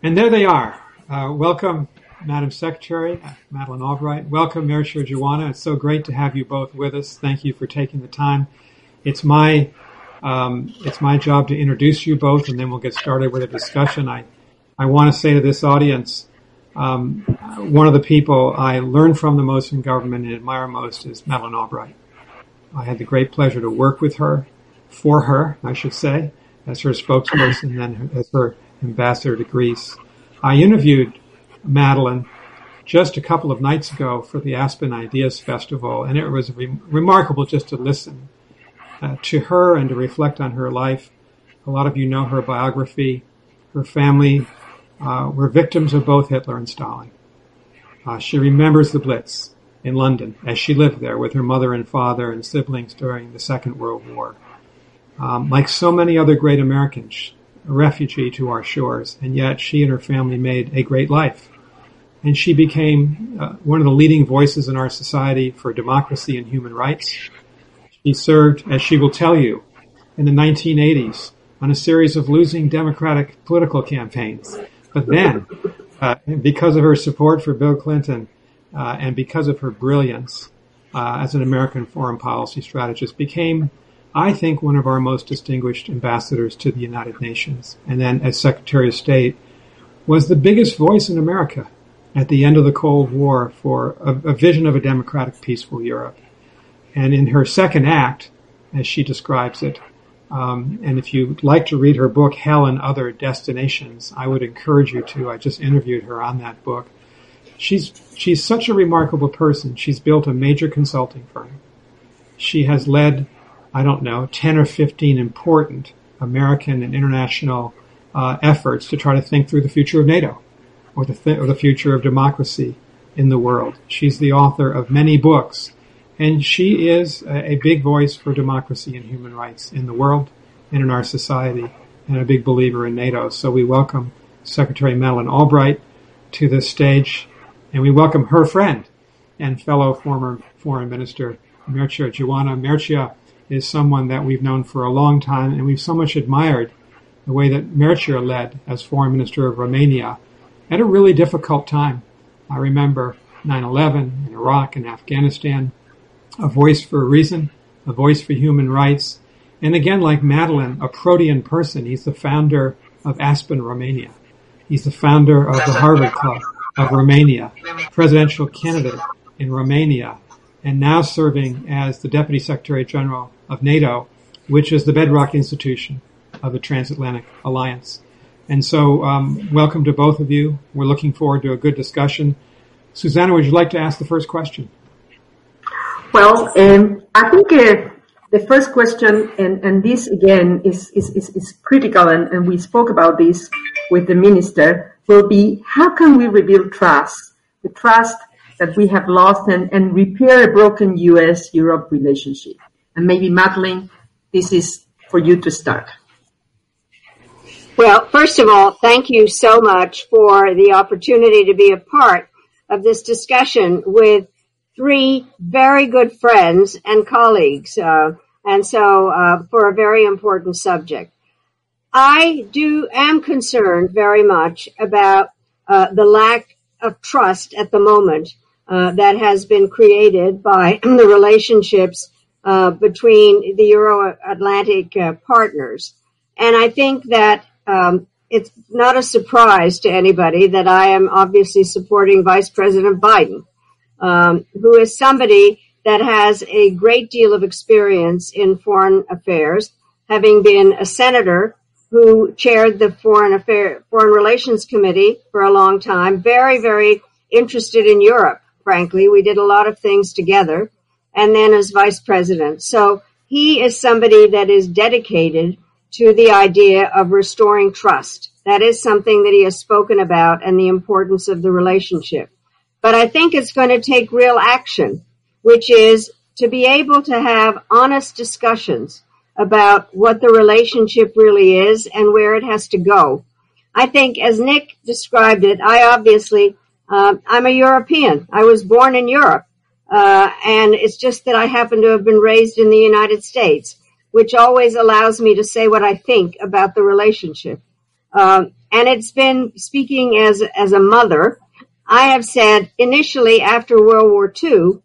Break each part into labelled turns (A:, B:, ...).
A: And there they are. Uh, welcome, Madam Secretary, Madeleine Albright. Welcome, Mircea It's so great to have you both with us. Thank you for taking the time. It's my um, it's my job to introduce you both, and then we'll get started with a discussion. I I want to say to this audience, um, one of the people I learn from the most in government and admire most is Madeleine Albright. I had the great pleasure to work with her, for her, I should say, as her spokesperson and as her ambassador to Greece. I interviewed Madeleine just a couple of nights ago for the Aspen Ideas Festival, and it was re- remarkable just to listen uh, to her and to reflect on her life. A lot of you know her biography. Her family uh, were victims of both Hitler and Stalin. Uh, she remembers the Blitz in London as she lived there with her mother and father and siblings during the Second World War. Um, like so many other great Americans, a refugee to our shores, and yet she and her family made a great life. And she became uh, one of the leading voices in our society for democracy and human rights. She served, as she will tell you, in the 1980s on a series of losing Democratic political campaigns. But then, uh, because of her support for Bill Clinton uh, and because of her brilliance uh, as an American foreign policy strategist, became I think, one of our most distinguished ambassadors to the United Nations. And then as Secretary of State, was the biggest voice in America at the end of the Cold War for a, a vision of a democratic, peaceful Europe. And in her second act, as she describes it, um, and if you'd like to read her book, Hell and Other Destinations, I would encourage you to. I just interviewed her on that book. She's, she's such a remarkable person. She's built a major consulting firm. She has led I don't know, 10 or 15 important American and international uh, efforts to try to think through the future of NATO or the, th- or the future of democracy in the world. She's the author of many books, and she is a, a big voice for democracy and human rights in the world and in our society, and a big believer in NATO. So we welcome Secretary Madeleine Albright to this stage, and we welcome her friend and fellow former Foreign Minister Mircea Geoană Mircea is someone that we've known for a long time, and we've so much admired the way that Mircea led as foreign minister of Romania at a really difficult time. I remember 9-11 in Iraq and Afghanistan, a voice for a reason, a voice for human rights. And again, like Madeleine, a protean person. He's the founder of Aspen, Romania. He's the founder of the Harvard Club of Romania, presidential candidate in Romania, and now serving as the Deputy Secretary General of NATO, which is the bedrock institution of the transatlantic alliance. And so, um, welcome to both of you. We're looking forward to a good discussion. Susanna, would you like to ask the first question?
B: Well, um, I think uh, the first question, and, and this again is, is, is, is critical, and, and, we spoke about this with the minister, will be how can we rebuild trust, the trust that we have lost, and, and repair a broken U.S. Europe relationship? And maybe Madeleine, this is for you to start.
C: Well, first of all, thank you so much for the opportunity to be a part of this discussion with three very good friends and colleagues. Uh, and so, uh, for a very important subject. I do, am concerned very much about, uh, the lack of trust at the moment, uh, that has been created by the relationships uh, between the Euro-Atlantic uh, partners. And I think that um, it's not a surprise to anybody that I am obviously supporting Vice President Biden, um, who is somebody that has a great deal of experience in foreign affairs, having been a senator who chaired the Foreign Affair Foreign Relations Committee for a long time, very, very interested in Europe. Frankly, we did a lot of things together and then as vice president. So he is somebody that is dedicated to the idea of restoring trust. That is something that he has spoken about and the importance of the relationship. But I think it's going to take real action, which is to be able to have honest discussions about what the relationship really is and where it has to go. I think as Nick described it, I obviously, uh, I'm a European. I was born in Europe. Uh, and it's just that I happen to have been raised in the United States, which always allows me to say what I think about the relationship. Um, And it's been speaking as, as a mother. I have said initially after World War II,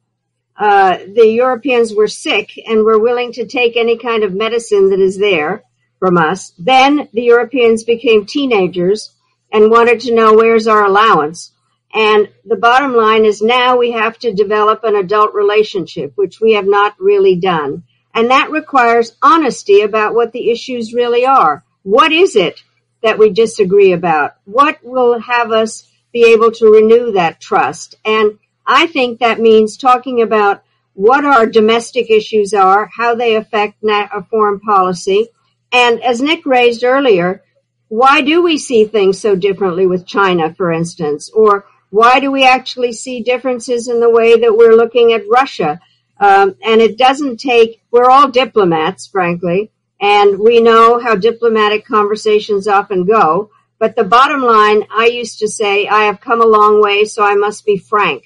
C: uh, the Europeans were sick and were willing to take any kind of medicine that is there from us. Then the Europeans became teenagers and wanted to know where's our allowance. And the bottom line is now we have to develop an adult relationship, which we have not really done. And that requires honesty about what the issues really are. What is it that we disagree about? What will have us be able to renew that trust? And I think that means talking about what our domestic issues are, how they affect foreign policy. And as Nick raised earlier, why do we see things so differently with China, for instance? Or why do we actually see differences in the way that we're looking at Russia? Um, and it doesn't take, we're all diplomats, frankly, and we know how diplomatic conversations often go. But the bottom line, I used to say, I have come a long way, so I must be frank.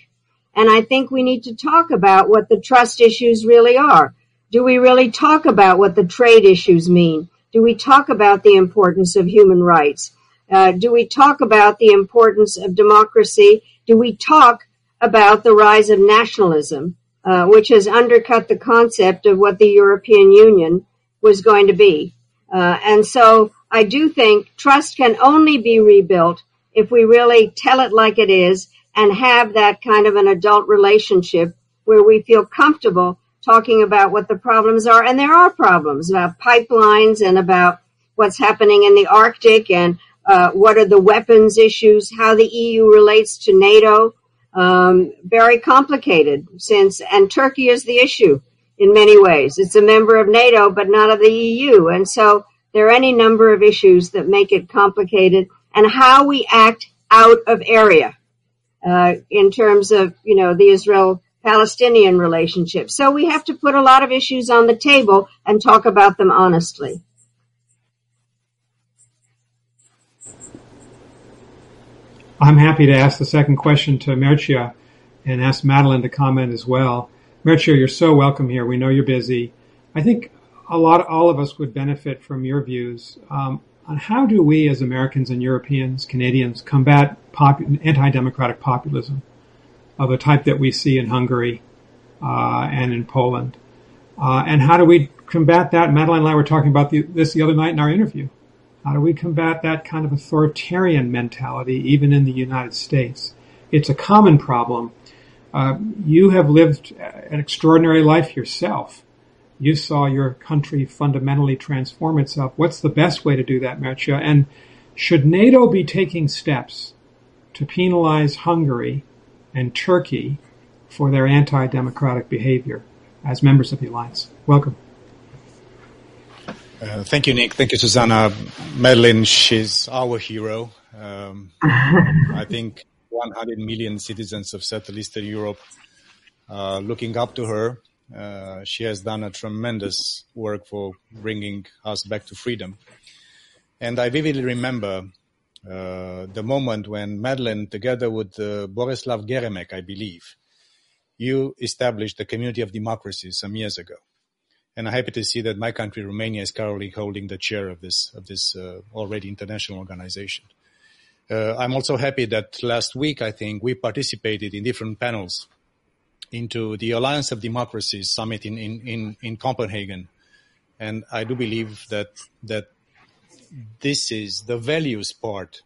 C: And I think we need to talk about what the trust issues really are. Do we really talk about what the trade issues mean? Do we talk about the importance of human rights? Uh, do we talk about the importance of democracy? Do we talk about the rise of nationalism, uh, which has undercut the concept of what the European Union was going to be? Uh, and so I do think trust can only be rebuilt if we really tell it like it is and have that kind of an adult relationship where we feel comfortable talking about what the problems are. And there are problems about pipelines and about what's happening in the Arctic and what are the weapons issues, how the EU relates to NATO. Um, very complicated since, and Turkey is the issue in many ways. It's a member of NATO, but not of the EU. And so there are any number of issues that make it complicated and how we act out of area uh, in terms of, you know, the Israel Palestinian relationship. So we have to put a lot of issues on the table and talk about them honestly.
A: I'm happy to ask the second question to Mircea and ask Madeleine to comment as well. Mircea, you're so welcome here. We know you're busy. I think a lot, of, all of us would benefit from your views. Um, on how do we as Americans and Europeans, Canadians, combat pop- anti-democratic populism of the type that we see in Hungary uh, and in Poland? Uh, and how do we combat that? Madeleine and I were talking about the, this the other night in our interview. How do we combat that kind of authoritarian mentality even in the United States? It's a common problem. Uh, you have lived an extraordinary life yourself you saw your country fundamentally transform itself. What's the best way to do that, Mircea? And should NATO be taking steps to penalize Hungary and Turkey for their anti-democratic behavior as members of the alliance? Welcome.
D: Uh, thank you, Nick. Thank you, Susanna. Madeleine, she's our hero. Um, I think 100 million citizens of Central Eastern Europe uh, looking up to her uh, she has done a tremendous work for bringing us back to freedom. And I vividly remember uh, the moment when Madeleine, together with uh, Borislav Geremek, I believe, you established the Community of Democracy some years ago. And I'm happy to see that my country, Romania, is currently holding the chair of this of this uh, already international organization. Uh, I'm also happy that last week, I think, we participated in different panels into the Alliance of Democracies summit in, in, in, in Copenhagen. And I do believe that, that this is the values part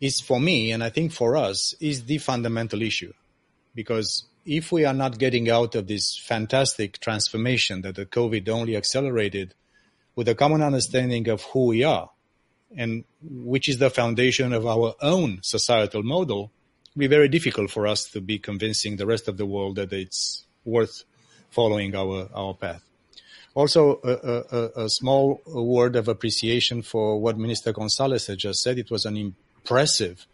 D: is for me, and I think for us, is the fundamental issue. Because if we are not getting out of this fantastic transformation that the COVID only accelerated with a common understanding of who we are and which is the foundation of our own societal model, it'll be very difficult for us to be convincing the rest of the world that it's worth following our, our path. Also, a, a, a small word of appreciation for what Minister Gonzalez had just said. It was an impressive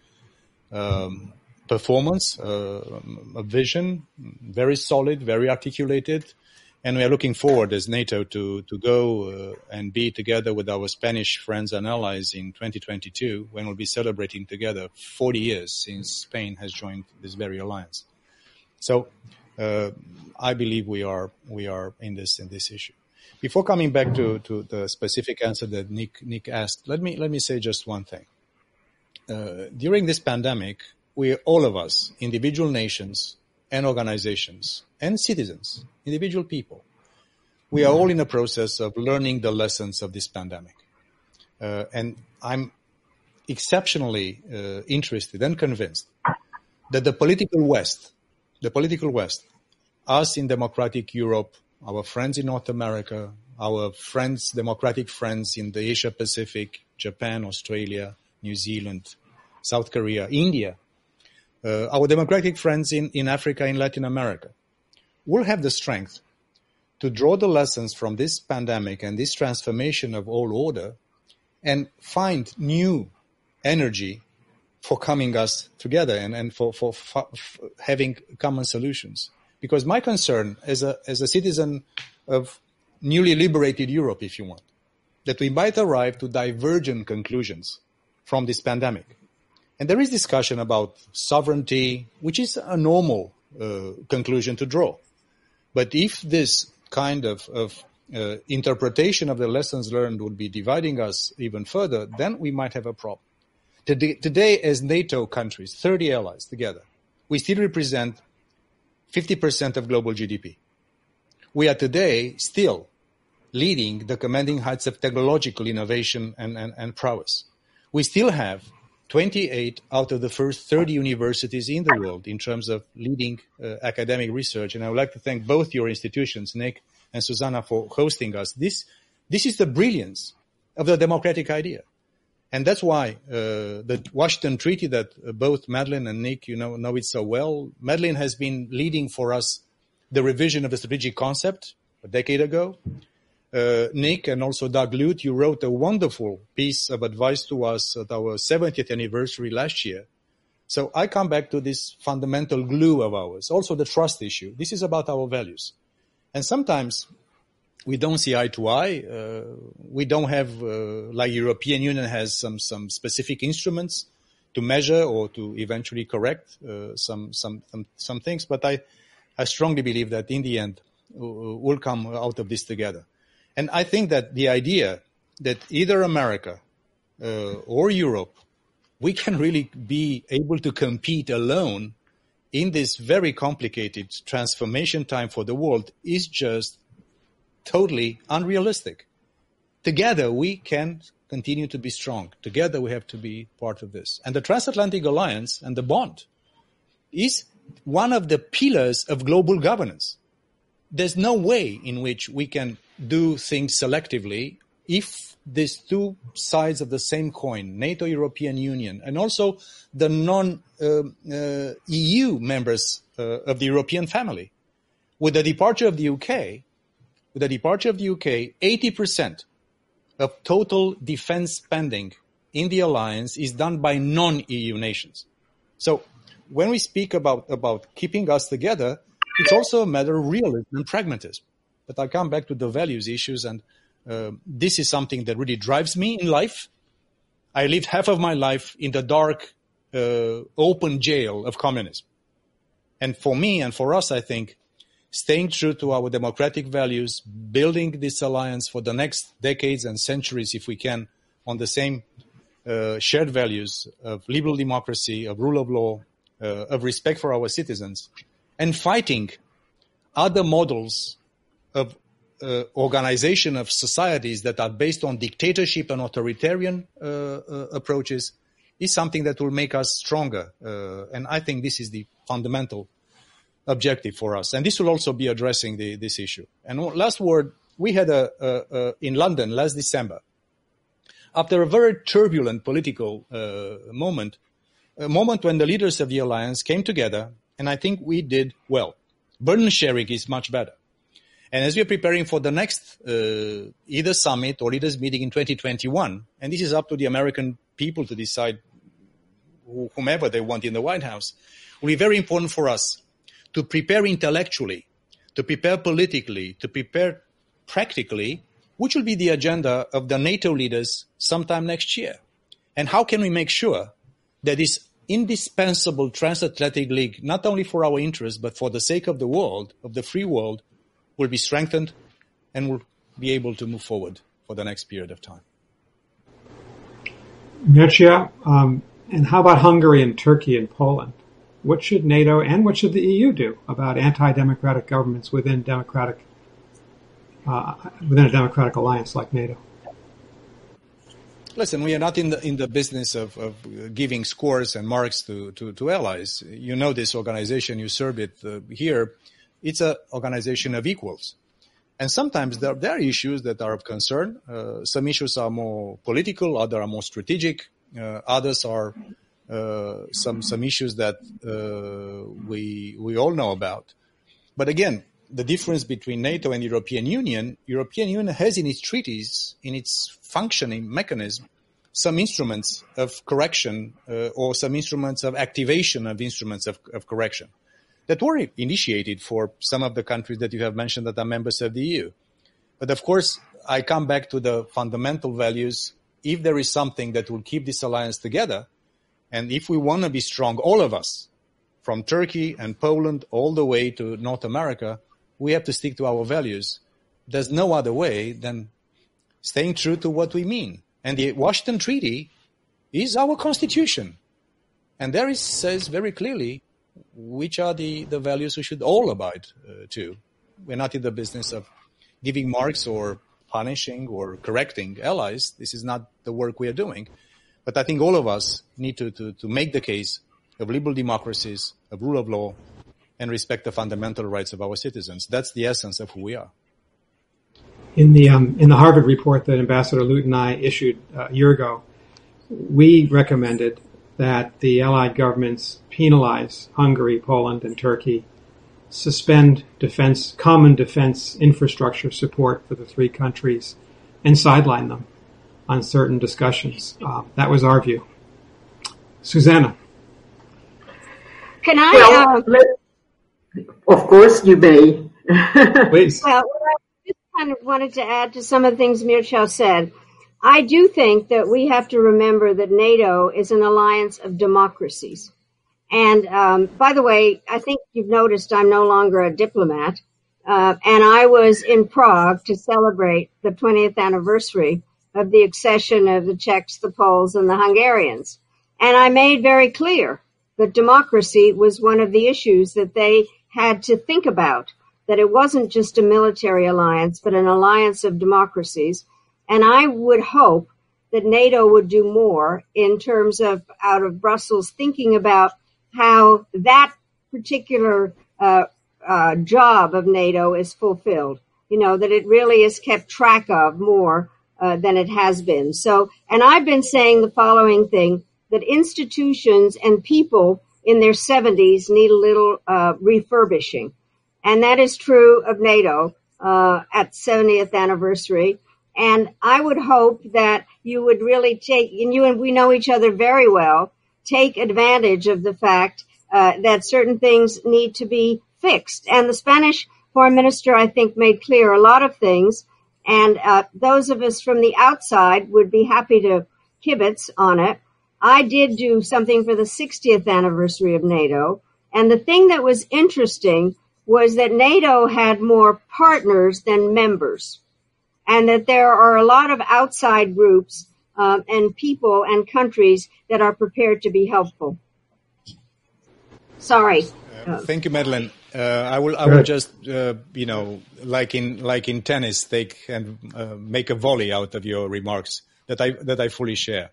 D: um, performance, uh, a vision, very solid, very articulated, and we are looking forward as NATO to to go uh, and be together with our Spanish friends and allies in 2022 when we'll be celebrating together 40 years since Spain has joined this very alliance. So uh, I believe we are we are in this in this issue. Before coming back to, to the specific answer that Nick Nick asked, let me let me say just one thing. uh, during this pandemic, we all of us, individual nations and organizations and citizens, individual people, we are all in a process of learning the lessons of this pandemic. Uh, and I'm exceptionally uh, interested and convinced that the political West, the political West, us in democratic Europe, our friends in North America, our friends, democratic friends in the Asia Pacific, Japan, Australia, New Zealand, South Korea, India, uh, our democratic friends in, in Africa, in Latin America, will have the strength to draw the lessons from this pandemic and this transformation of all order and find new energy for coming us together and, and for, for, for having common solutions. Because my concern as a, as a citizen of newly liberated Europe, if you want, that we might arrive to divergent conclusions from this pandemic. And there is discussion about sovereignty, which is a normal uh, conclusion to draw. But if this kind of, of uh, interpretation of the lessons learned would be dividing us even further, then we might have a problem. Today, today, as NATO countries, 30 allies together, we still represent 50% of global GDP. We are today still leading the commanding heights of technological innovation and, and, and prowess. We still have 28 out of the first 30 universities in the world in terms of leading uh, academic research. And I would like to thank both your institutions, Nick and Susanna, for hosting us. This, this is the brilliance of the democratic idea. And that's why uh, the Washington Treaty that uh, both Madeleine and Nick, you know, know it so well. Madeleine has been leading for us the revision of the strategic concept a decade ago. Uh, Nick and also Doug Lute, you wrote a wonderful piece of advice to us at our 70th anniversary last year. So I come back to this fundamental glue of ours, also the trust issue. This is about our values. And sometimes we don't see eye to eye. Uh, we don't have, uh, like European Union has some, some specific instruments to measure or to eventually correct uh, some, some, some, some, things. But I, I strongly believe that in the end, uh, we'll come out of this together. And I think that the idea that either America uh, or Europe, we can really be able to compete alone in this very complicated transformation time for the world is just totally unrealistic. Together, we can continue to be strong. Together, we have to be part of this. And the transatlantic alliance and the bond is one of the pillars of global governance. There's no way in which we can do things selectively if these two sides of the same coin, NATO, European Union, and also the non uh, uh, EU members uh, of the European family. With the departure of the UK, with the departure of the UK, 80% of total defense spending in the alliance is done by non-EU nations. So when we speak about, about keeping us together, it's also a matter of realism and pragmatism. But I come back to the values issues, and uh, this is something that really drives me in life. I lived half of my life in the dark, uh, open jail of communism. And for me and for us, I think staying true to our democratic values, building this alliance for the next decades and centuries, if we can, on the same uh, shared values of liberal democracy, of rule of law, uh, of respect for our citizens, and fighting other models of uh, organization of societies that are based on dictatorship and authoritarian uh, uh, approaches is something that will make us stronger. Uh, and I think this is the fundamental objective for us. And this will also be addressing the, this issue. And last word, we had a, a, a, in London last December, after a very turbulent political uh, moment, a moment when the leaders of the alliance came together, and I think we did well. Burden sharing is much better. And as we are preparing for the next uh, either summit or leaders meeting in 2021, and this is up to the American people to decide whomever they want in the White House, will be very important for us to prepare intellectually, to prepare politically, to prepare practically, which will be the agenda of the NATO leaders sometime next year. And how can we make sure that this indispensable transatlantic league, not only for our interests, but for the sake of the world, of the free world, will be strengthened and will be able to move forward for the next period of time.
A: Mircea, um, and how about Hungary and Turkey and Poland? What should NATO and what should the EU do about anti-democratic governments within democratic uh, within a democratic alliance like NATO?
D: Listen, we are not in the in the business of, of giving scores and marks to, to, to, allies. You know this organization, you serve it uh, here. It's an organization of equals. And sometimes there, there are issues that are of concern. Uh, some issues are more political, others are more strategic, uh, others are uh, some some issues that uh, we we all know about. But again, the difference between NATO and European Union, European Union has in its treaties, in its functioning mechanism, some instruments of correction uh, or some instruments of activation of instruments of, of correction that were initiated for some of the countries that you have mentioned that are members of the EU. But of course, I come back to the fundamental values. If there is something that will keep this alliance together, and if we want to be strong, all of us, from Turkey and Poland all the way to North America, we have to stick to our values. There's no other way than staying true to what we mean. And the Washington Treaty is our constitution. And there it says very clearly which are the, the values we should all abide uh, to. We're not in the business of giving marks or punishing or correcting allies. This is not the work we are doing. But I think all of us need to, to, to make the case of liberal democracies, of rule of law, and respect the fundamental rights of our citizens. That's the essence of who we are.
A: In the um, in the Harvard report that Ambassador Lute and I issued uh, a year ago, we recommended that the Allied governments penalize Hungary, Poland, and Turkey, suspend defense, common defense infrastructure support for the three countries, and sideline them on certain discussions. Uh, that was our view. Susanna.
C: Can I? Well,
B: uh, of course, you may.
A: Please.
C: Well, I just kind of wanted to add to some of the things Mircea said. I do think that we have to remember that NATO is an alliance of democracies. And um, by the way, I think you've noticed I'm no longer a diplomat. Uh, and I was in Prague to celebrate the 20th anniversary of the accession of the Czechs, the Poles, and the Hungarians. And I made very clear that democracy was one of the issues that they had to think about, that it wasn't just a military alliance, but an alliance of democracies. And I would hope that NATO would do more in terms of out of Brussels thinking about how that particular uh, uh, job of NATO is fulfilled. You know, that it really is kept track of more uh, than it has been. So, and I've been saying the following thing that institutions and people in their 70s need a little uh, refurbishing. And that is true of NATO uh, at 70th anniversary. And I would hope that you would really take, and you and we know each other very well, take advantage of the fact uh, that certain things need to be fixed. And the Spanish foreign minister, I think, made clear a lot of things and uh, those of us from the outside would be happy to kibitz on it. I did do something for the 60th anniversary of NATO. And the thing that was interesting was that NATO had more partners than members. And that there are a lot of outside groups um, and people and countries that are prepared to be helpful. Sorry.
D: Uh, thank you, Madeleine. Uh, I will. I will just, uh, you know, like in like in tennis, take and uh, make a volley out of your remarks that I that I fully share.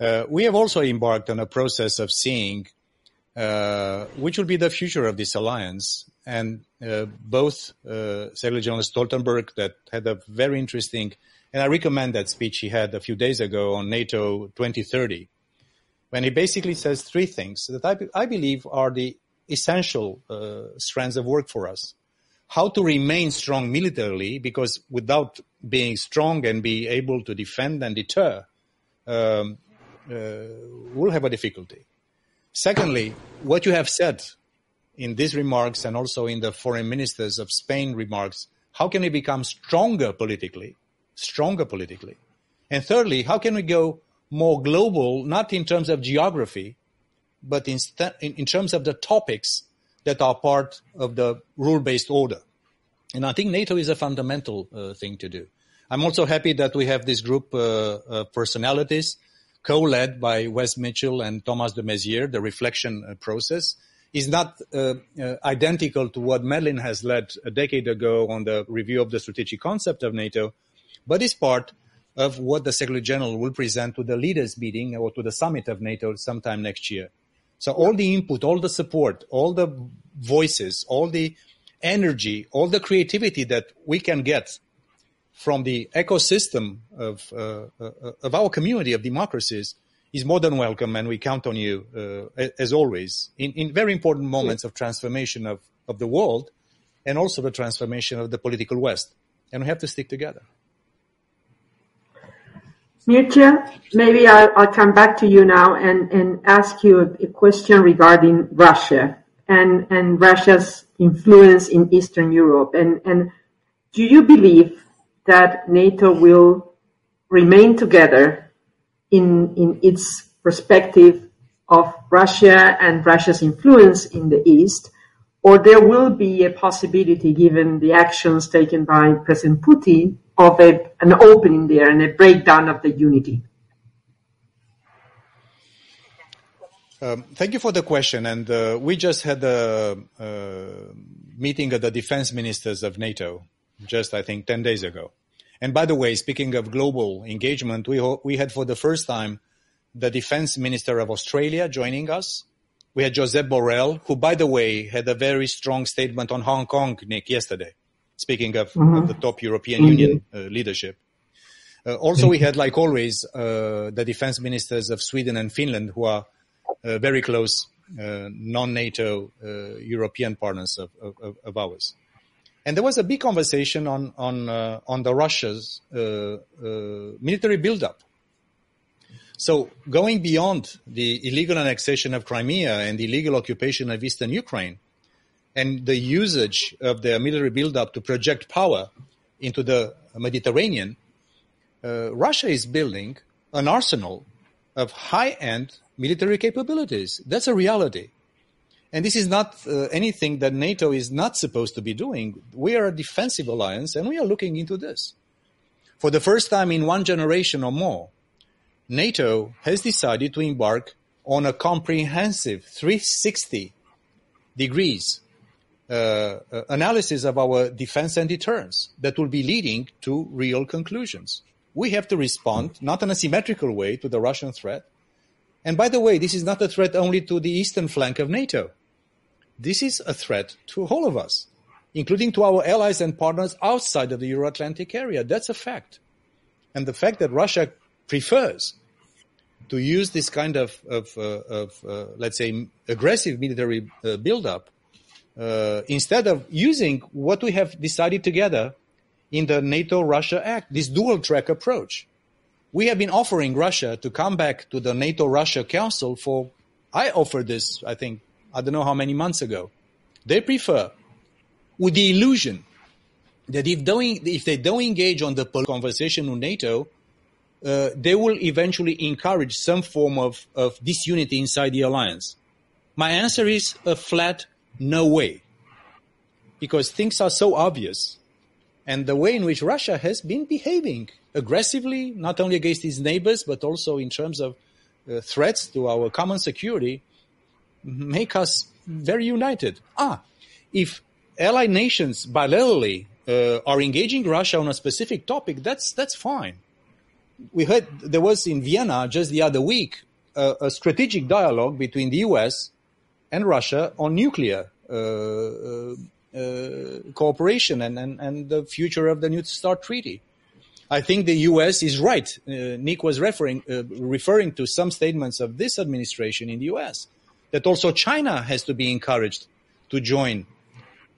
D: Uh, we have also embarked on a process of seeing uh, which will be the future of this alliance, and uh, both Secretary General Stoltenberg that had a very interesting, and I recommend that speech he had a few days ago on NATO 2030, when he basically says three things that I, I believe are the essential uh, strands of work for us. How to remain strong militarily, because without being strong and be able to defend and deter, um, uh, we'll have a difficulty. Secondly, what you have said in these remarks and also in the foreign ministers of Spain remarks, how can we become stronger politically? Stronger politically. And thirdly, how can we go more global, not in terms of geography, but in, in, in terms of the topics that are part of the rule-based order. And I think NATO is a fundamental uh, thing to do. I'm also happy that we have this group uh, of personalities co-led by Wes Mitchell and Thomas de Maizière, the reflection uh, process, is not uh, uh, identical to what Madeleine has led a decade ago on the review of the strategic concept of NATO, but is part of what the Secretary General will present to the leaders meeting or to the summit of NATO sometime next year. So all the input, all the support, all the voices, all the energy, all the creativity that we can get from the ecosystem of, uh, uh, of our community of democracies is more than welcome, and we count on you uh, as always in, in very important moments of transformation of, of the world and also the transformation of the political West. And we have to stick together.
B: Mircea, maybe I'll, I'll, come back to you now and, and ask you a, a question regarding Russia and, and Russia's influence in Eastern Europe. And, and do you believe that NATO will remain together in, in its perspective of Russia and Russia's influence in the East? Or there will be a possibility, given the actions taken by President Putin, of a, an opening there and a breakdown of the unity?
D: Um, thank you for the question. And uh, we just had a, a, meeting of the defense ministers of NATO, just I think 10 days ago. And by the way, speaking of global engagement, we, ho- we had for the first time the defense minister of Australia joining us. We had Josep Borrell, who, by the way, had a very strong statement on Hong Kong, Nick, yesterday speaking of, mm-hmm. of the top European mm-hmm. Union uh, leadership. Uh, also, we had, like always, uh, the defense ministers of Sweden and Finland, who are uh, very close uh, non-NATO uh, European partners of, of, of, ours. And there was a big conversation on on uh, on the Russia's uh, uh, military buildup. So, going beyond the illegal annexation of Crimea and the illegal occupation of eastern Ukraine, and the usage of the military buildup to project power into the Mediterranean, uh, Russia is building an arsenal of high-end military capabilities. That's a reality. And this is not uh, anything that NATO is not supposed to be doing. We are a defensive alliance and we are looking into this. For the first time in one generation or more, NATO has decided to embark on a comprehensive 360 degrees uh, uh, analysis of our defense and deterrence that will be leading to real conclusions. We have to respond not in a symmetrical way to the Russian threat. And by the way, this is not a threat only to the eastern flank of NATO. This is a threat to all of us, including to our allies and partners outside of the Euro Atlantic area. That's a fact. And the fact that Russia prefers to use this kind of, of, uh, of uh, let's say, aggressive military uh, buildup uh, instead of using what we have decided together in the NATO Russia Act, this dual track approach. We have been offering Russia to come back to the NATO Russia Council for, I offered this, I think, I don't know how many months ago. They prefer, with the illusion that if, doing, if they don't engage on the conversation with NATO, uh, they will eventually encourage some form of, of disunity inside the alliance. My answer is a flat no way. Because things are so obvious. And the way in which Russia has been behaving aggressively, not only against its neighbors, but also in terms of uh, threats to our common security, make us very united. Ah, if allied nations bilaterally uh, are engaging Russia on a specific topic, that's, that's fine. We heard there was in Vienna just the other week uh, a strategic dialogue between the US and Russia on nuclear uh, uh, uh, cooperation and, and, and the future of the New START treaty. I think the U.S. is right. Nick was referring referring to some statements of this administration in the U.S. that also China has to be encouraged to join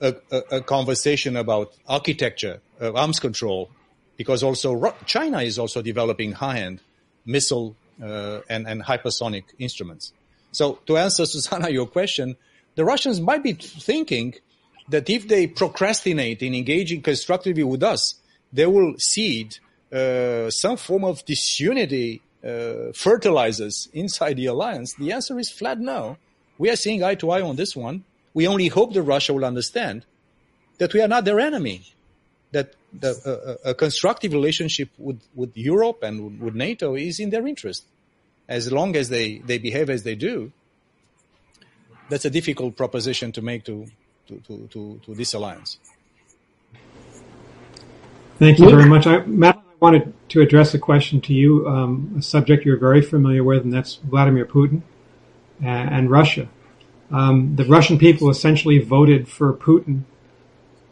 D: a, a, a conversation about architecture of arms control, because also China is also developing high-end missile uh, and, and hypersonic instruments. So to answer Susanna your question, the Russians might be thinking that if they procrastinate in engaging constructively with us, they will cede uh, some form of disunity uh, fertilizers inside the alliance. The answer is flat no. We are seeing eye to eye on this one. We only hope that Russia will understand that we are not their enemy, that the, uh, a constructive relationship with, with Europe and with NATO is in their interest. as long as they, they behave as they do, that's a difficult proposition to make to, to, to, to, to this alliance.
A: Thank you very much. I, Matt, I wanted to address a question to you, um, a subject you're very familiar with, and that's Vladimir Putin and, and Russia. Um, the Russian people essentially voted for Putin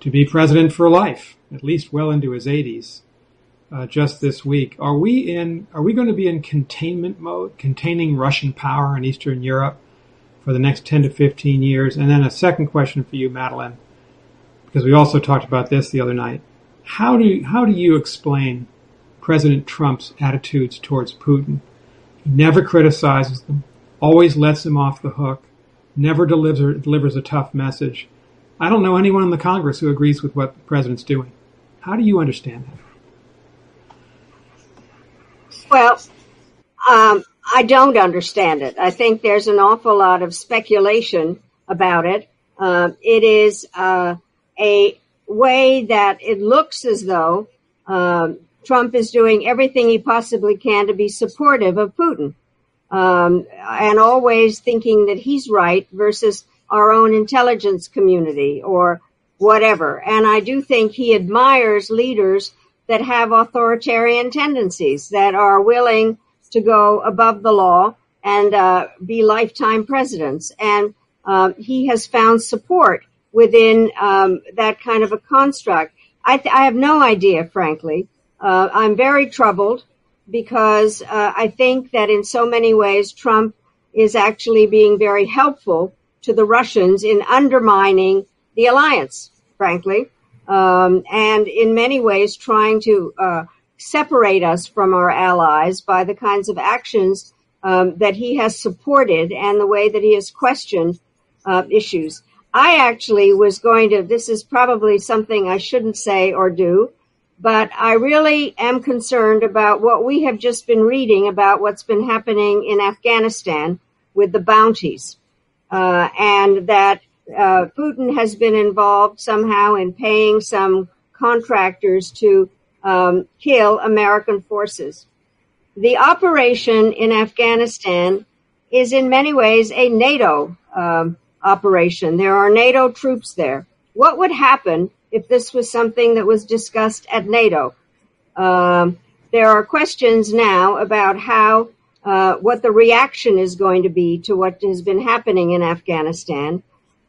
A: to be president for life, at least well into his 80s uh, just this week. Are we in? Are we going to be in containment mode, containing Russian power in Eastern Europe for the next 10 to 15 years? And then a second question for you, Madeleine, because we also talked about this the other night. How do how do you explain President Trump's attitudes towards Putin? He never criticizes them, always lets him off the hook, never delivers delivers a tough message. I don't know anyone in the Congress who agrees with what the president's doing. How do you understand that?
C: Well, um, I don't understand it. I think there's an awful lot of speculation about it. Uh, it is uh, a way that it looks as though um, Trump is doing everything he possibly can to be supportive of Putin, um, and always thinking that he's right versus our own intelligence community or whatever. And I do think he admires leaders that have authoritarian tendencies that are willing to go above the law and uh, be lifetime presidents. And uh, he has found support within um, that kind of a construct. I, th- I have no idea, frankly. Uh, I'm very troubled because uh, I think that in so many ways Trump is actually being very helpful to the Russians in undermining the alliance, frankly um, and in many ways trying to uh, separate us from our allies by the kinds of actions um, that he has supported and the way that he has questioned uh, issues. I actually was going to, this is probably something I shouldn't say or do, but I really am concerned about what we have just been reading about what's been happening in Afghanistan with the bounties. Uh, and that uh, Putin has been involved somehow in paying some contractors to um, kill American forces. The operation in Afghanistan is in many ways a NATO um, operation. There are NATO troops there. What would happen if this was something that was discussed at NATO? Um, there are questions now about how uh, what the reaction is going to be to what has been happening in Afghanistan.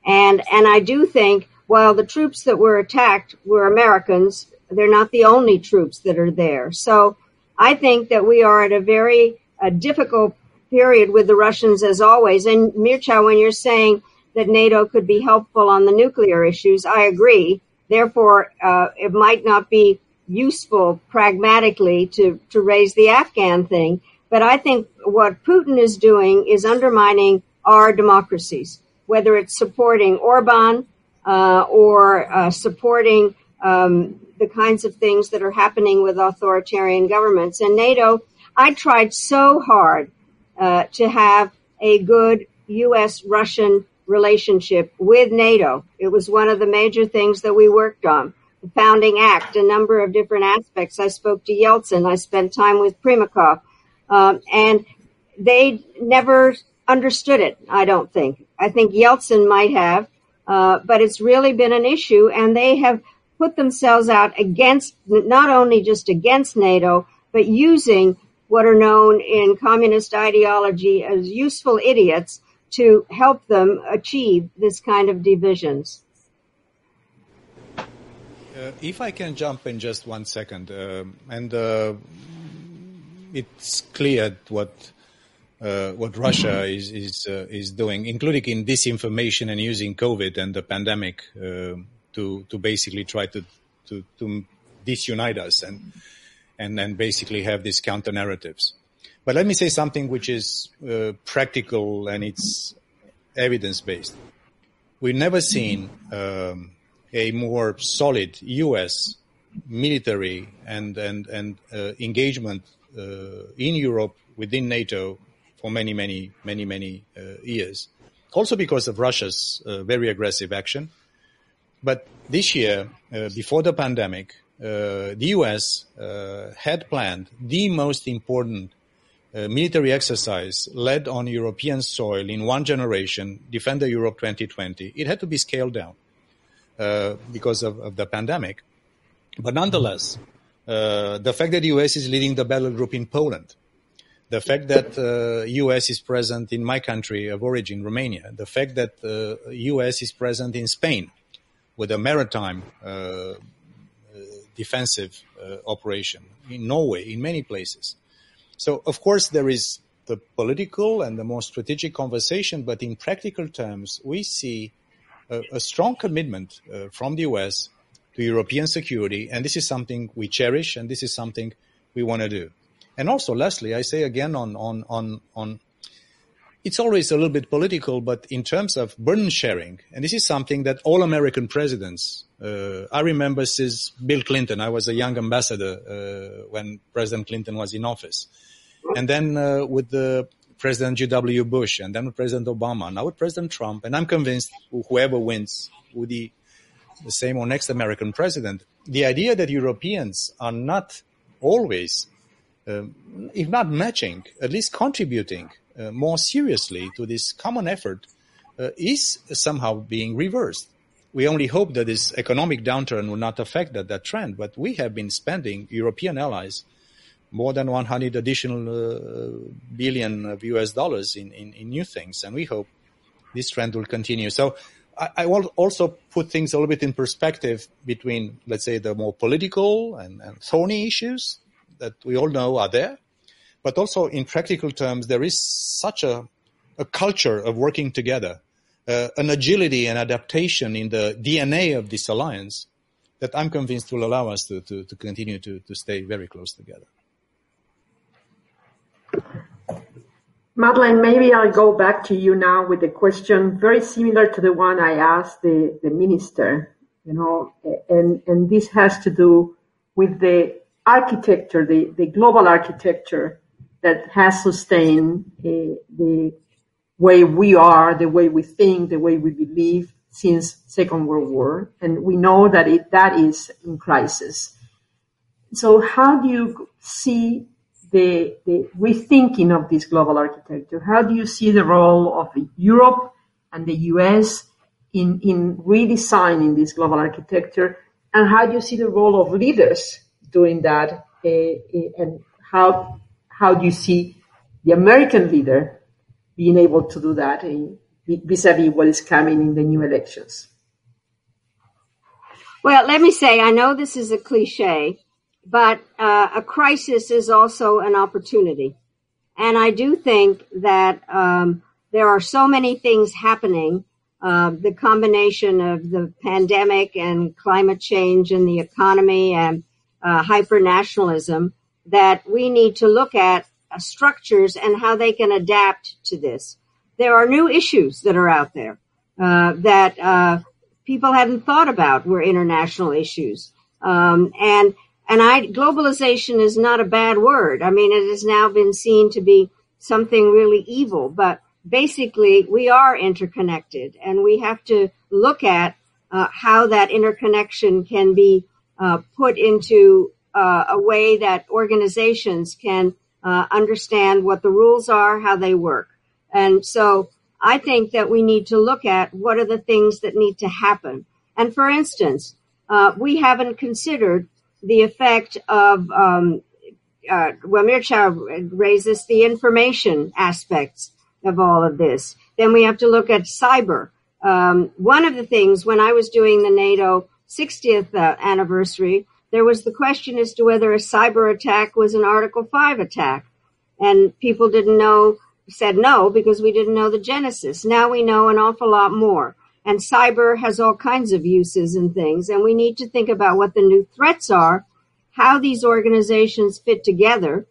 C: And, and I do think while the troops that were attacked were Americans, they're not the only troops that are there. So I think that we are at a very difficult period with the Russians as always. And Mircea, when you're saying that NATO could be helpful on the nuclear issues, I agree. Therefore, uh, it might not be useful pragmatically to, to raise the Afghan thing. But I think what Putin is doing is undermining our democracies whether it's supporting Orban uh, or uh, supporting um, the kinds of things that are happening with authoritarian governments. And NATO, I tried so hard uh, to have a good U.S. Russian relationship with NATO. It was one of the major things that we worked on. The founding act, a number of different aspects. I spoke to Yeltsin. I spent time with Primakov. Um, and they never understood it, I don't think. I think Yeltsin might have, uh, but it's really been an issue and they have put themselves out against, not only just against NATO, but using what are known in communist ideology as useful idiots to help them achieve this kind of divisions.
D: Uh, if I can jump in just one second, uh, and uh, it's clear what uh, what Russia is is uh, is doing, including in disinformation and using COVID and the pandemic uh, to to basically try to to to disunite us and and then basically have these counter narratives. But let me say something which is uh, practical and it's evidence based. We've never seen um, a more solid U.S. military and and and uh, engagement uh, in Europe within NATO for many, many, many, many uh, years. Also because of Russia's uh, very aggressive action. But this year, uh, before the pandemic, the US had planned the most important uh, military exercise led on European soil in one generation, Defender Europe 2020, it had to be scaled down uh, because of, of, the pandemic. But nonetheless, uh, the fact that the US is leading the battle group in Poland, the fact that uh, US is present in my country of origin, Romania, the fact that uh, US is present in Spain with a maritime uh, defensive operation, in Norway, in many places so, of course, there is the political and the more strategic conversation, but in practical terms, we see a, a strong commitment uh, from the US to European security, and this is something we cherish, and this is something we want to do. And also, lastly, I say again on on on on. It's always a little bit political, but in terms of burden sharing, and this is something that all American presidents, uh, I remember since Bill Clinton, I was a young ambassador uh, when President Clinton was in office and then uh, with the President G.W. Bush, and then with President Obama, now with President Trump, and I'm convinced whoever wins will be the same or next American president. The idea that Europeans are not always, um, if not matching, at least contributing uh, more seriously to this common effort uh, is somehow being reversed. We only hope that this economic downturn will not affect that, that trend, but we have been spending European allies more than 100 additional uh, billion of US dollars in, in, in, new things. And we hope this trend will continue. So I, I will also put things a little bit in perspective between, let's say, the more political and, and thorny issues that we all know are there. But also in practical terms, there is such a, a culture of working together, uh, an agility and adaptation in the DNA of this alliance that I'm convinced will allow us to, to, to continue to, to stay very close together.
B: Madeleine, maybe I'll go back to you now with a question very similar to the one I asked the, the minister, you know, and, and this has to do with the architecture, the, the global architecture that has sustained uh, the way we are, the way we think, the way we believe since Second World War. And we know that it, that is in crisis. So how do you see the, the rethinking of this global architecture? How do you see the role of Europe and the US in, in redesigning this global architecture? And how do you see the role of leaders doing that? Uh, and how, how do you see the American leader being able to do that vis-a-vis what is coming in the new elections?
C: Well, let me say, I know this is a cliche, but uh, a crisis is also an opportunity. And I do think that um, there are so many things happening. Uh, the combination of the pandemic and climate change and the economy and uh, hyper nationalism that we need to look at uh, structures and how they can adapt to this. There are new issues that are out there uh, that uh, people hadn't thought about were international issues. Um, and and I, globalization is not a bad word. I mean, it has now been seen to be something really evil, but basically we are interconnected and we have to look at uh, how that interconnection can be uh, put into uh, a way that organizations can uh, understand what the rules are, how they work. And so I think that we need to look at what are the things that need to happen. And for instance, uh, we haven't considered the effect of um, uh, raises the information aspects of all of this. Then we have to look at cyber. Um, one of the things when I was doing the NATO 60th uh, anniversary, there was the question as to whether a cyber attack was an Article 5 attack. And people didn't know, said no, because we didn't know the genesis. Now we know an awful lot more. And cyber has all kinds of uses and things. And we need to think about what the new threats are, how these organizations fit together,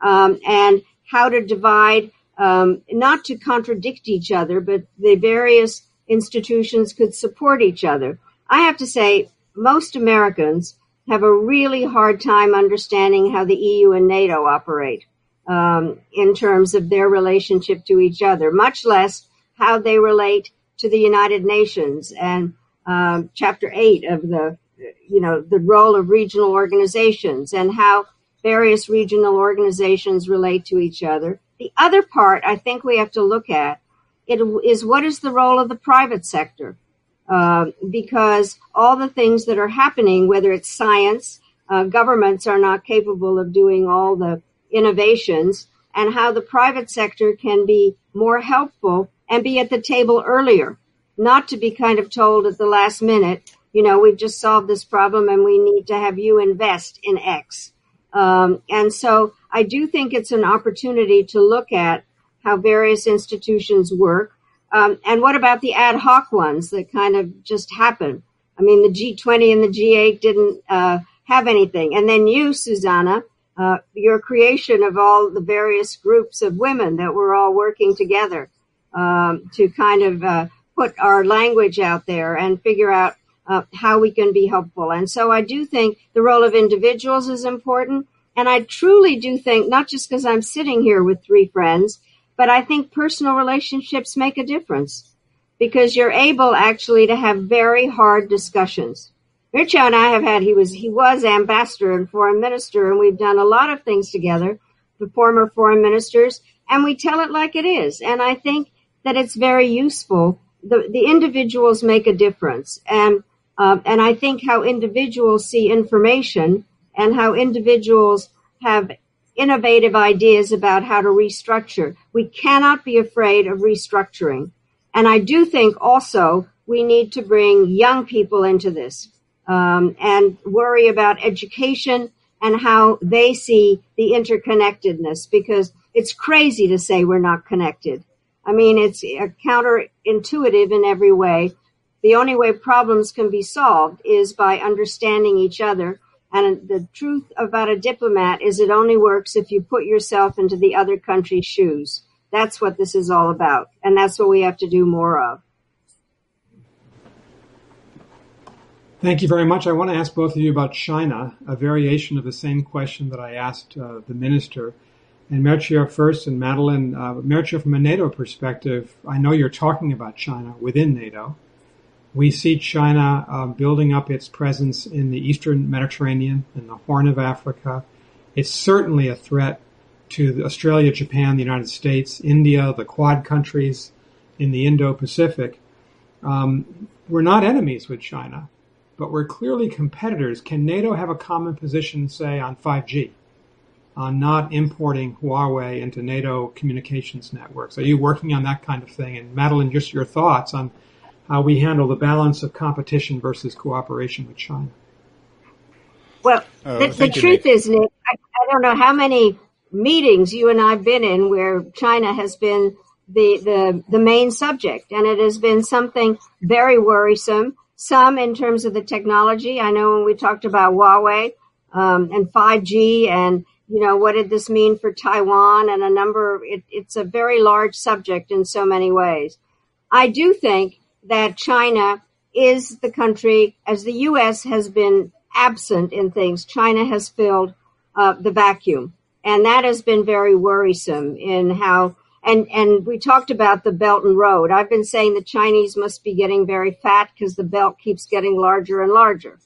C: um, and how to divide, um, not to contradict each other, but the various institutions could support each other. I have to say, most Americans have a really hard time understanding how the EU and NATO operate um, in terms of their relationship to each other, much less how they relate to the United Nations and um, Chapter Eight of the, you know, the role of regional organizations and how various regional organizations relate to each other. The other part I think we have to look at it is what is the role of the private sector? Uh, because all the things that are happening, whether it's science, uh, governments are not capable of doing all the innovations, and how the private sector can be more helpful and be at the table earlier, not to be kind of told at the last minute, you know, we've just solved this problem and we need to have you invest in X. Um, and so I do think it's an opportunity to look at how various institutions work. Um, and what about the ad hoc ones that kind of just happen? I mean, the G20 and the G8 didn't uh, have anything. And then you, Susanna, uh, your creation of all the various groups of women that were all working together um, to kind of uh, put our language out there and figure out uh, how we can be helpful. And so I do think the role of individuals is important. And I truly do think, not just because I'm sitting here with three friends, but I think personal relationships make a difference because you're able actually to have very hard discussions. Mircea and I have had, he was, he was ambassador and foreign minister and we've done a lot of things together, the former foreign ministers, and we tell it like it is. And I think that it's very useful. The, the individuals make a difference. And, um, and I think how individuals see information and how individuals have innovative ideas about how to restructure. We cannot be afraid of restructuring. And I do think also we need to bring young people into this um, and worry about education and how they see the interconnectedness because it's crazy to say we're not connected. I mean, it's counterintuitive in every way. The only way problems can be solved is by understanding each other and the truth about a diplomat is it only works if you put yourself into the other country's shoes. That's what this is all about. And that's what we have to do more of.
A: Thank you very much. I want to ask both of you about China, a variation of the same question that I asked uh, the minister. And Mircea first and Madeleine, uh, Mircea from a NATO perspective, I know you're talking about China within NATO. We see China uh, building up its presence in the eastern Mediterranean, and the Horn of Africa. It's certainly a threat to Australia, Japan, the United States, India, the Quad countries in the Indo-Pacific. Um, we're not enemies with China, but we're clearly competitors. Can NATO have a common position, say, on 5G, on not importing Huawei into NATO communications networks? Are you working on that kind of thing? And Madeleine, just your thoughts on how we handle the balance of competition versus cooperation with China.
C: Well, uh, the, the truth Nick. is, Nick, I, I, don't know how many meetings you and I've been in where China has been the, the, the main subject, and it has been something very worrisome. Some in terms of the technology. I know when we talked about Huawei um, and 5G, and you know what did this mean for Taiwan, and a number. It, it's a very large subject in so many ways. I do think that China is the country, as the U.S. has been absent in things, China has filled uh, the vacuum. And that has been very worrisome in how, and, and we talked about the Belt and Road. I've been saying the Chinese must be getting very fat because the belt keeps getting larger and larger.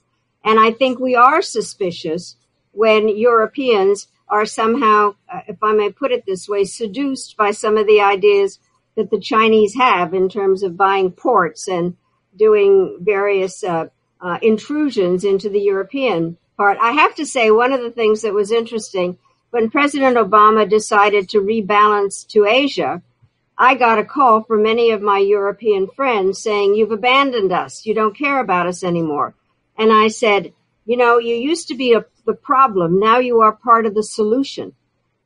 C: And I think we are suspicious when Europeans are somehow, uh, if I may put it this way, seduced by some of the ideas that the Chinese have in terms of buying ports and doing various uh, uh, intrusions into the European part. I have to say, one of the things that was interesting when President Obama decided to rebalance to Asia, I got a call from many of my European friends saying, You've abandoned us. You don't care about us anymore. And I said, You know, you used to be a, the problem. Now you are part of the solution.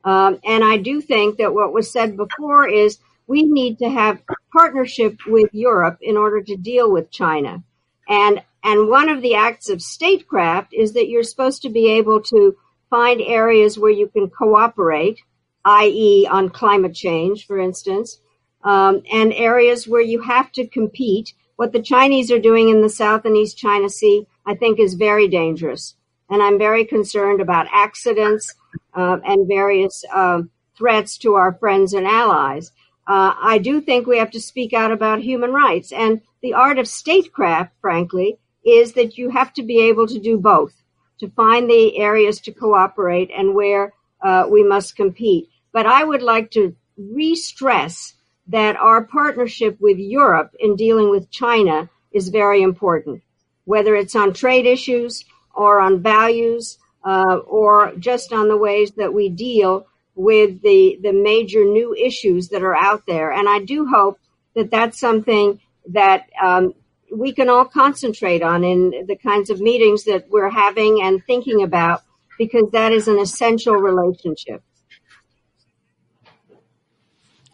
C: Um, and I do think that what was said before is we need to have partnership with Europe in order to deal with China. And, and one of the acts of statecraft is that you're supposed to be able to find areas where you can cooperate, i.e. on climate change, for instance, um, and areas where you have to compete. What the Chinese are doing in the South and East China Sea, I think is very dangerous. And I'm very concerned about accidents uh, and various uh, threats to our friends and allies. Uh, I do think we have to speak out about human rights. And the art of statecraft, frankly, is that you have to be able to do both. to find the areas to cooperate and where uh, we must compete. But I would like to re-stress that our partnership with Europe in dealing with China is very important, whether it's on trade issues or on values uh, or just on the ways that we deal with the the major new issues that are out there. And I do hope that that's something that um, we can all concentrate on in the kinds of meetings that we're having and thinking about, because that is an essential relationship.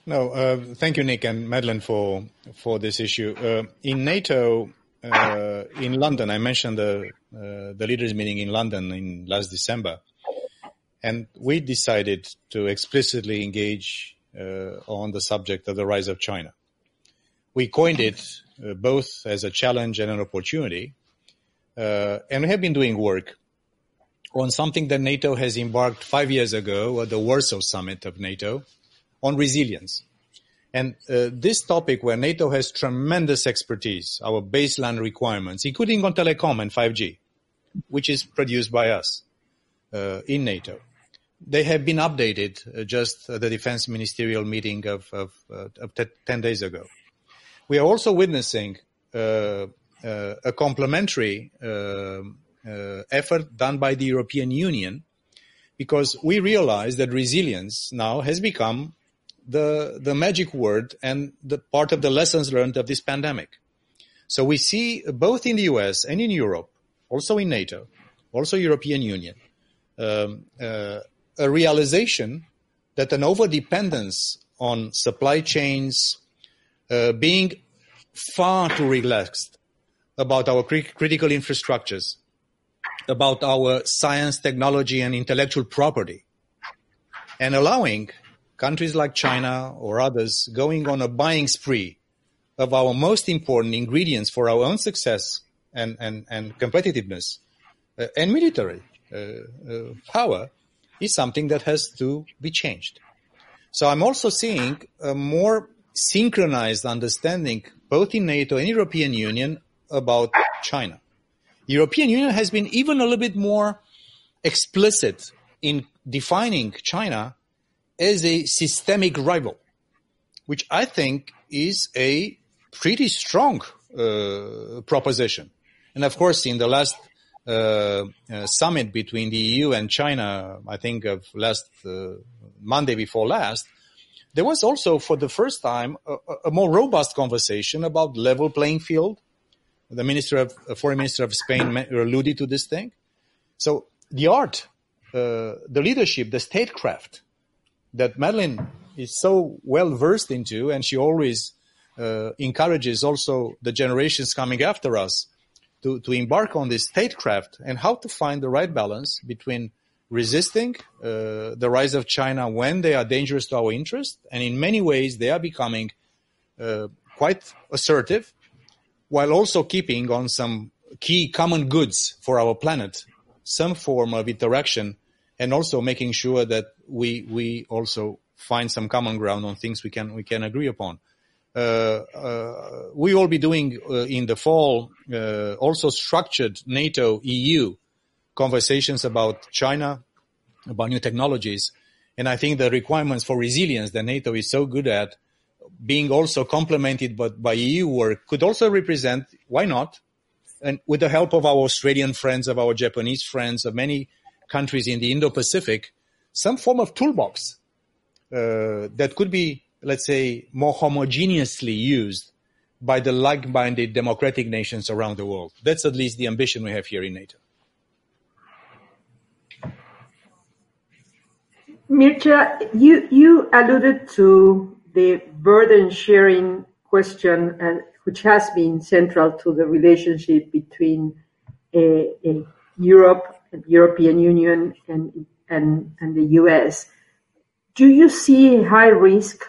D: No, uh, thank you, Nick and Madeleine, for for this issue. Uh, in NATO, uh, in London, I mentioned the uh, the leaders' meeting in London in last December, and we decided to explicitly engage uh, on the subject of the rise of China. We coined it uh, both as a challenge and an opportunity, and we have been doing work on something that NATO has embarked five years ago at the Warsaw Summit of NATO on resilience. And uh, this topic where NATO has tremendous expertise, our baseline requirements, including on telecom and 5G, which is produced by us uh, in NATO. They have been updated uh, just at the defense ministerial meeting of, of, uh, of t- 10 days ago. We are also witnessing uh, uh, a complementary effort done by the European Union because we realize that resilience now has become the, the magic word and the part of the lessons learned of this pandemic. So we see both in the US and in Europe, also in NATO, also European Union, um, uh, a realization that an overdependence on supply chains uh, being far too relaxed about our cri- critical infrastructures, about our science, technology, and intellectual property, and allowing countries like China or others going on a buying spree of our most important ingredients for our own success and, and, and competitiveness uh, and military uh, uh, power is something that has to be changed. So I'm also seeing a more synchronized understanding both in NATO and European Union about China. European Union has been even a little bit more explicit in defining China as a systemic rival, which I think is a pretty strong uh, proposition. And of course, in the last uh, uh, summit between the EU and China, I think of last uh, Monday before last, there was also for the first time a, a, more robust conversation about level playing field. The minister of uh, foreign minister of Spain alluded to this thing. So the art, uh, the leadership, the statecraft that Madeleine is so well versed into, and she always uh, encourages also the generations coming after us to, to embark on this statecraft and how to find the right balance between resisting uh, the rise of China when they are dangerous to our interest, and in many ways they are becoming uh, quite assertive, while also keeping on some key common goods for our planet some form of interaction and also making sure that we we also find some common ground on things we can we can agree upon. Uh, uh, we will be doing uh, in the fall uh, also structured NATO EU conversations about China, about new technologies, and I think the requirements for resilience that NATO is so good at, being also complemented by, by EU work, could also represent why not, and with the help of our Australian friends, of our Japanese friends, of many countries in the Indo-Pacific, some form of toolbox uh, that could be, let's say, more homogeneously used by the like-minded democratic nations around the world. That's at least the ambition we have here in NATO.
B: Mircea, you, you alluded to the burden sharing question, uh, which has been central to the relationship between uh, uh, Europe European Union and, and, and the US, do you see a high risk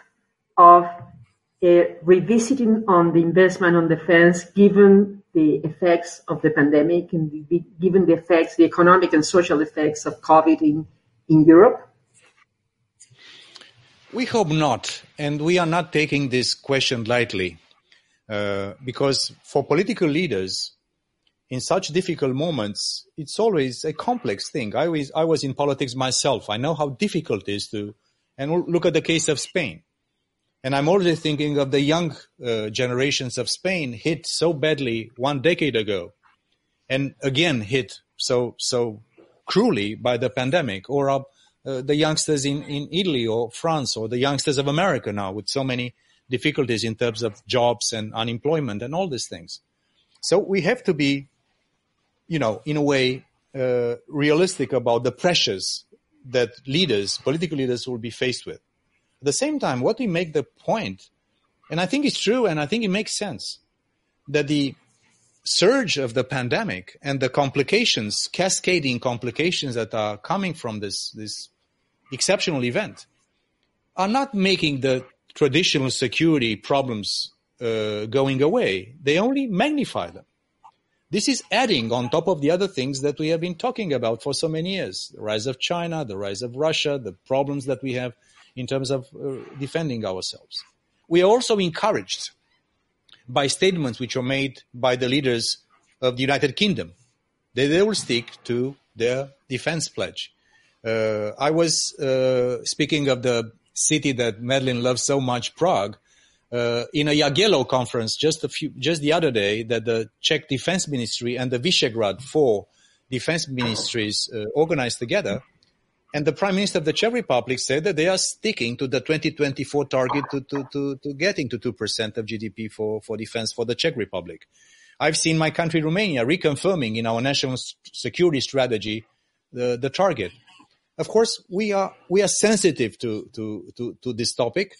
B: of uh, revisiting on the investment on defense given the effects of the pandemic and given the effects, the economic and social effects of COVID in, in Europe?
D: We hope not. And we are not taking this question lightly. Uh, because for political leaders, in such difficult moments, it's always a complex thing. I was, I was in politics myself. I know how difficult it is to, and look at the case of Spain. And I'm already thinking of the young uh, generations of Spain hit so badly one decade ago and again hit so, so cruelly by the pandemic or uh, the youngsters in, in Italy or France or the youngsters of America now with so many difficulties in terms of jobs and unemployment and all these things. So we have to be, you know, in a way, uh, realistic about the pressures that leaders, political leaders will be faced with. At the same time, what we make the point, and I think it's true and I think it makes sense, that the surge of the pandemic and the complications, cascading complications that are coming from this, this exceptional event are not making the traditional security problems uh, going away. They only magnify them. This is adding on top of the other things that we have been talking about for so many years. The rise of China, the rise of Russia, the problems that we have in terms of uh, defending ourselves. We are also encouraged by statements which are made by the leaders of the United Kingdom. They, they will stick to their defense pledge. Uh, I was uh, speaking of the city that Madeleine loves so much, Prague, uh, in a Jagiello conference just a few, just the other day that the Czech Defense Ministry and the Visegrad four defense ministries uh, organized together. And the Prime Minister of the Czech Republic said that they are sticking to the 2024 target to, to, to, to getting to 2% of GDP for, for defense for the Czech Republic. I've seen my country, Romania, reconfirming in our national security strategy the, the target. Of course, we are, we are sensitive to, to, to, to this topic,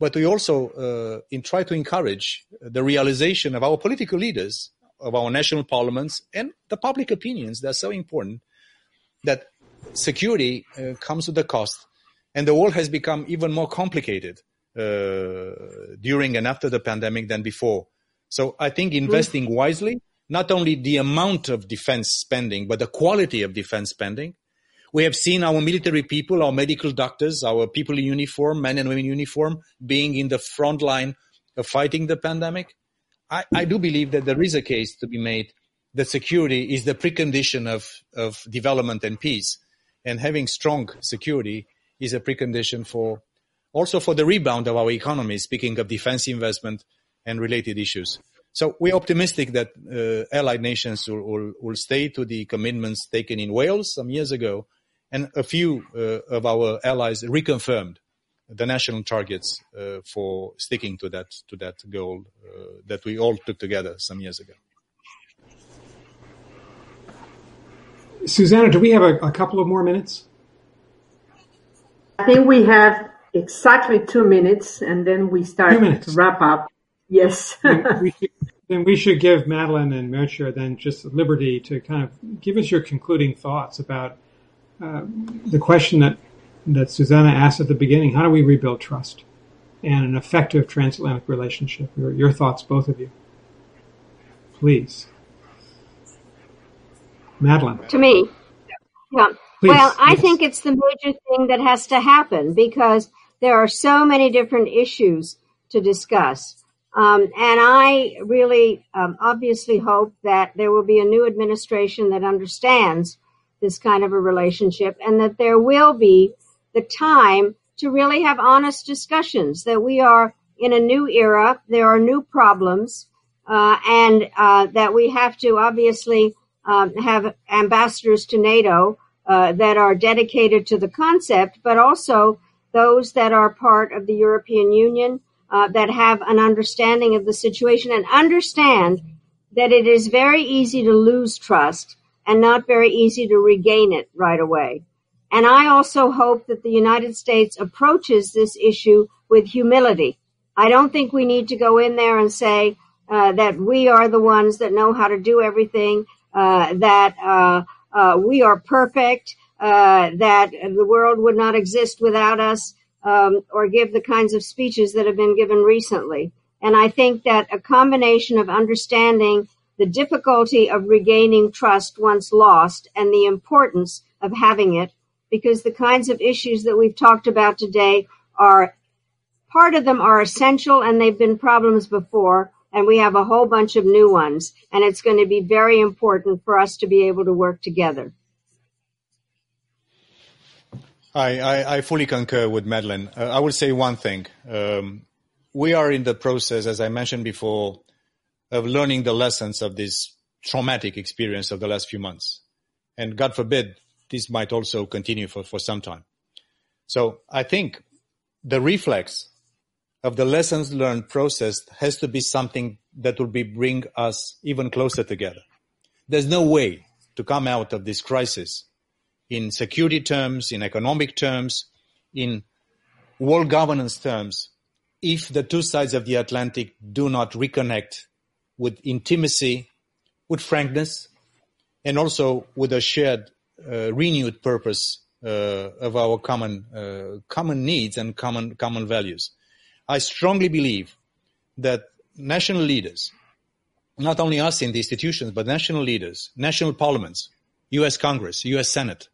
D: but we also uh, try to encourage the realization of our political leaders, of our national parliaments, and the public opinions that are so important that security uh, comes with a cost, and the world has become even more complicated uh, during and after the pandemic than before. So I think investing wisely, not only the amount of defense spending, but the quality of defense spending. We have seen our military people, our medical doctors, our people in uniform, men and women in uniform, being in the front line of fighting the pandemic. I, I do believe that there is a case to be made that security is the precondition of, of development and peace and having strong security is a precondition for also for the rebound of our economy, speaking of defense investment and related issues. So we're optimistic that uh, allied nations will, will, will, stay to the commitments taken in Wales some years ago, and a few uh, of our allies reconfirmed the national targets uh, for sticking to that to that goal uh, that we all took together some years ago.
A: Susanna, do we have a, a couple of more minutes?
B: I think we have exactly two minutes, and then we start to wrap up. Yes.
A: we, we then we should give Madeleine and Mircea then just liberty to kind of give us your concluding thoughts about uh, the question that that Susanna asked at the beginning: How do we rebuild trust and an effective transatlantic relationship? Your, your thoughts, both of you, please. Madeleine.
C: To me. Yeah. Please, well, I yes. think it's the major thing that has to happen because there are so many different issues to discuss. Um, and I really um, obviously hope that there will be a new administration that understands this kind of a relationship and that there will be the time to really have honest discussions that we are in a new era. There are new problems, uh, and uh, that we have to obviously um, have ambassadors to NATO uh, that are dedicated to the concept, but also those that are part of the European Union uh, that have an understanding of the situation and understand that it is very easy to lose trust and not very easy to regain it right away. And I also hope that the United States approaches this issue with humility. I don't think we need to go in there and say uh, that we are the ones that know how to do everything uh, that uh, uh, we are perfect, that the world would not exist without us, um, or give the kinds of speeches that have been given recently. And I think that a combination of understanding the difficulty of regaining trust once lost and the importance of having it, because the kinds of issues that we've talked about today are part of them are essential and they've been problems before, and we have a whole bunch of new ones. And it's going to be very important for us to be able to work together.
D: I, I, I fully concur with Madeleine. Uh, I will say one thing. Um, we are in the process, as I mentioned before, of learning the lessons of this traumatic experience of the last few months. And God forbid, this might also continue for, for some time. So I think the reflex of the lessons learned process has to be something that will be bring us even closer together. There's no way to come out of this crisis in security terms, in economic terms, in world governance terms, if the two sides of the Atlantic do not reconnect with intimacy, with frankness, and also with a shared, uh, renewed purpose uh, of our common uh, common needs and common common values. I strongly believe that national leaders, not only us in the institutions, but national leaders, national parliaments, U.S. Congress, U.S. Senate,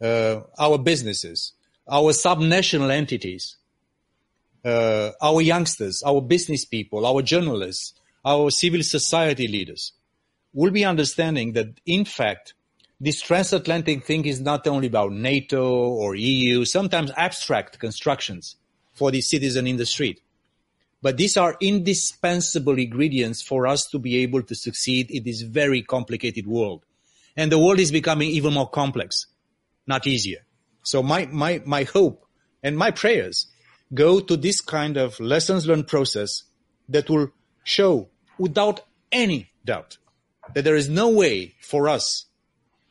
D: uh, our businesses, our subnational entities, uh, our youngsters, our business people, our journalists, our civil society leaders will be understanding that, in fact, this transatlantic thing is not only about NATO or EU, sometimes abstract constructions for the citizen in the street. But these are indispensable ingredients for us to be able to succeed in this very complicated world. And the world is becoming even more complex, not easier. So my, my, my hope and my prayers go to this kind of lessons learned process that will show without any doubt that there is no way for us,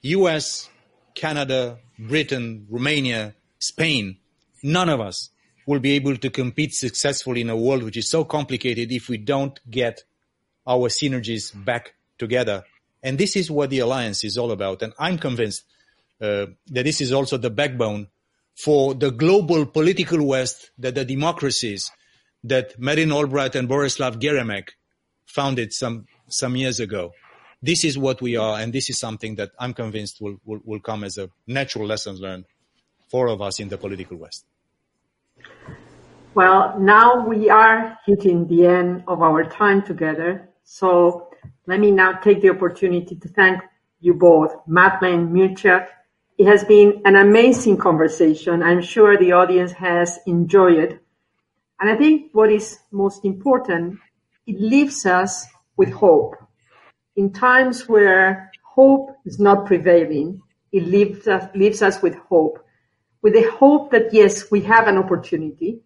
D: US, Canada, Britain, Romania, Spain, none of us will be able to compete successfully in a world which is so complicated if we don't get our synergies back together. And this is what the alliance is all about. And I'm convinced uh, that this is also the backbone for the global political West that the democracies that Madeleine Albright and Bronisław Geremek founded some, some years ago. This is what we are, and this is something that I'm convinced will, will, will come as a natural lesson learned for of us in the political West.
B: Well, now we are hitting the end of our time together. So let me now take the opportunity to thank you both, Madeleine Mircea. It has been an amazing conversation. I'm sure the audience has enjoyed it. And I think what is most important, it leaves us with hope. In times where hope is not prevailing, it leaves us, leaves us with hope. With the hope that yes, we have an opportunity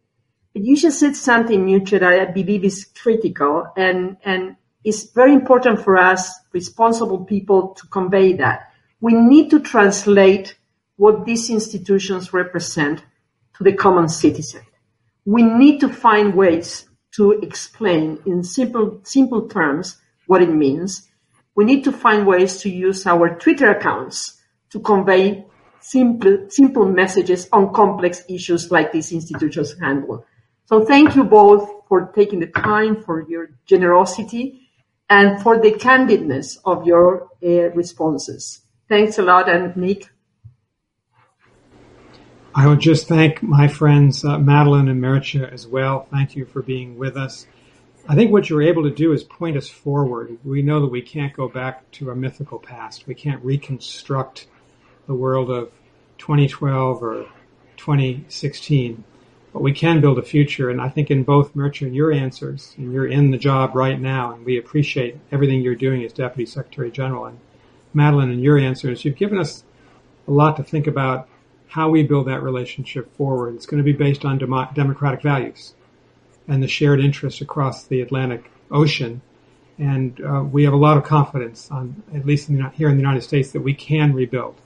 B: but you just said something, Mircea, that I believe is critical and, and it's very important for us, responsible people, to convey that. We need to translate what these institutions represent to the common citizen. We need to find ways to explain in simple, simple terms what it means. We need to find ways to use our Twitter accounts to convey simple, simple messages on complex issues like these institutions handle. So thank you both for taking the time, for your generosity, and for the candidness of your uh, responses. Thanks a lot, and Nick.
A: I would just thank my friends uh, Madeleine and Mircea as well. Thank you for being with us. I think what you're able to do is point us forward. We know that we can't go back to a mythical past. We can't reconstruct the world of 2012 or 2016 but we can build a future. And I think in both Mircea and your answers, and you're in the job right now, and we appreciate everything you're doing as Deputy Secretary General. And Madeleine in your answers, you've given us a lot to think about how we build that relationship forward. It's going to be based on dem- democratic values and the shared interests across the Atlantic Ocean. And uh, we have a lot of confidence, on at least in the, here in the United States, that we can rebuild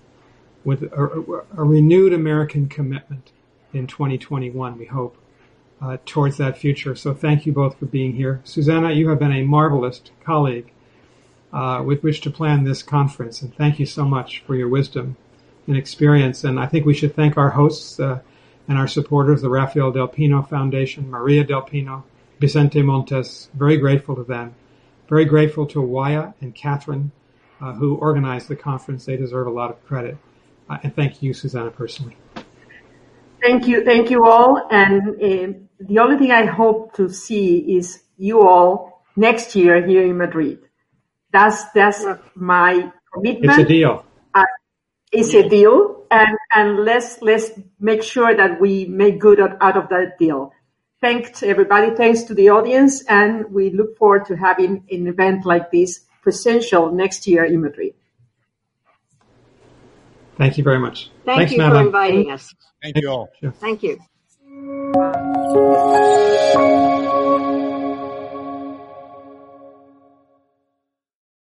A: with a, a renewed American commitment in 2021, we hope, uh, towards that future. So thank you both for being here. Susanna, you have been a marvelous colleague uh, with which to plan this conference, and thank you so much for your wisdom and experience. And I think we should thank our hosts uh, and our supporters, the Rafael Del Pino Foundation, Maria Del Pino, Vicente Montes. Very grateful to them. Very grateful to Waya and Catherine, uh, who organized the conference. They deserve a lot of credit. Uh, and thank you, Susanna, personally.
B: Thank you. Thank you all. And uh, the only thing I hope to see is you all next year here in Madrid. That's that's my commitment.
A: It's a deal.
B: It's a deal, and and let's let's make sure that we make good out of that deal. Thanks everybody. Thanks to the audience, and we look forward to having an event like this presential next year in Madrid.
A: Thank you very much.
C: Thank
A: Thanks,
C: you
A: Madeleine.
C: for inviting us.
D: Thank you all.
C: Thank you.